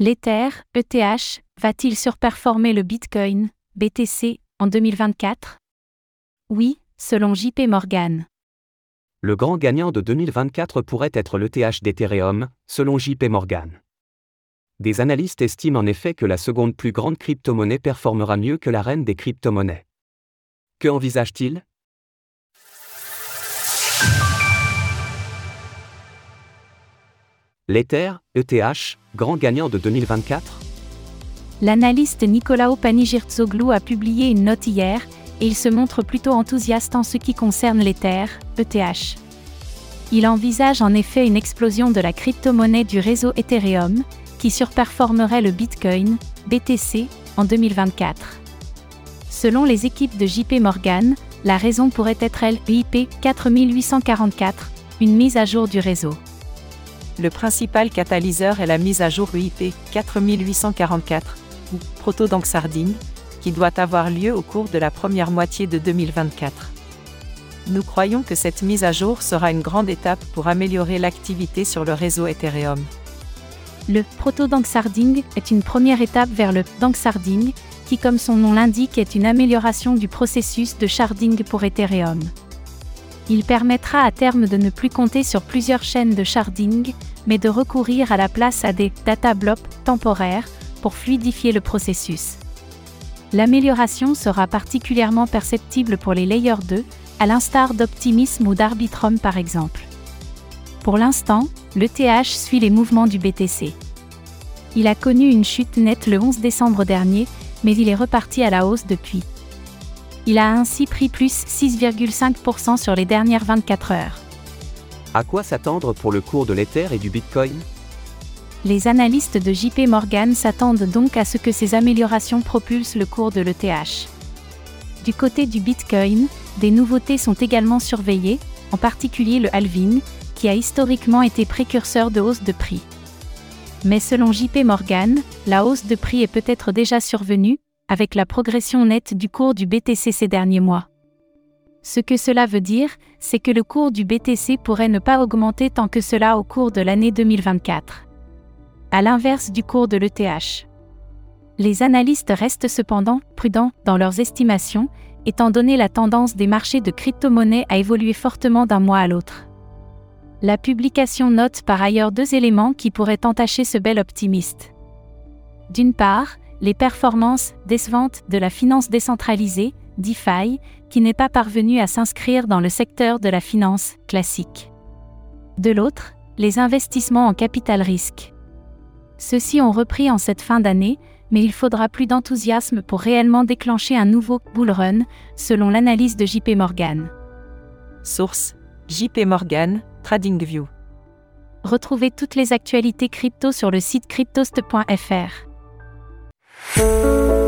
L'Ether, ETH, va-t-il surperformer le Bitcoin, BTC, en 2024 Oui, selon JP Morgan. Le grand gagnant de 2024 pourrait être l'ETH d'Ethereum, selon JP Morgan. Des analystes estiment en effet que la seconde plus grande crypto-monnaie performera mieux que la reine des crypto-monnaies. Que envisage-t-il? L'Ether, ETH, grand gagnant de 2024 L'analyste Nicolao Panigirtzoglou a publié une note hier, et il se montre plutôt enthousiaste en ce qui concerne l'Ether, ETH. Il envisage en effet une explosion de la crypto-monnaie du réseau Ethereum, qui surperformerait le Bitcoin, BTC, en 2024. Selon les équipes de JP Morgan, la raison pourrait être l'IP 4844, une mise à jour du réseau. Le principal catalyseur est la mise à jour UIP 4844, ou proto-Danksarding, qui doit avoir lieu au cours de la première moitié de 2024. Nous croyons que cette mise à jour sera une grande étape pour améliorer l'activité sur le réseau Ethereum. Le proto-Danksarding est une première étape vers le Danksarding, qui comme son nom l'indique est une amélioration du processus de sharding pour Ethereum. Il permettra à terme de ne plus compter sur plusieurs chaînes de sharding, mais de recourir à la place à des data blocks temporaires pour fluidifier le processus. L'amélioration sera particulièrement perceptible pour les layers 2, à l'instar d'Optimism ou d'Arbitrum par exemple. Pour l'instant, l'ETH suit les mouvements du BTC. Il a connu une chute nette le 11 décembre dernier, mais il est reparti à la hausse depuis. Il a ainsi pris plus 6,5% sur les dernières 24 heures. À quoi s'attendre pour le cours de l'Ether et du Bitcoin? Les analystes de JP Morgan s'attendent donc à ce que ces améliorations propulsent le cours de l'ETH. Du côté du Bitcoin, des nouveautés sont également surveillées, en particulier le halving, qui a historiquement été précurseur de hausse de prix. Mais selon JP Morgan, la hausse de prix est peut-être déjà survenue, avec la progression nette du cours du BTC ces derniers mois. Ce que cela veut dire, c'est que le cours du BTC pourrait ne pas augmenter tant que cela au cours de l'année 2024. À l'inverse du cours de l'ETH. Les analystes restent cependant prudents dans leurs estimations, étant donné la tendance des marchés de crypto-monnaies à évoluer fortement d'un mois à l'autre. La publication note par ailleurs deux éléments qui pourraient entacher ce bel optimiste. D'une part, les performances décevantes de la finance décentralisée, DeFi, qui n'est pas parvenue à s'inscrire dans le secteur de la finance classique. De l'autre, les investissements en capital risque. Ceux-ci ont repris en cette fin d'année, mais il faudra plus d'enthousiasme pour réellement déclencher un nouveau bull run, selon l'analyse de JP Morgan. Source JP Morgan, TradingView. Retrouvez toutes les actualités crypto sur le site cryptost.fr. oh